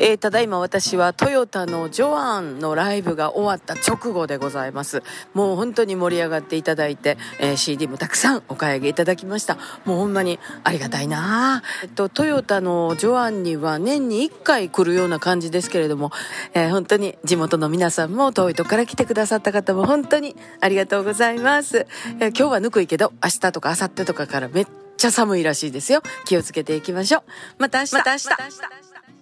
えー、ただいま私はトヨタのジョアンのライブが終わった直後でございます。もう本当に盛り上がっていただいて、えー、CD もたくさんお買い上げいただきました。もうほんまにありがたいなえっと、トヨタのジョアンには年に1回来るような感じですけれども、えー、本当に地元の皆さんも遠いとこから来てくださった方も本当にありがとうございます。え今日はぬくいけど、明日とか明後日とかからめっちゃ寒いらしいですよ。気をつけていきましょう。また明日。また明日。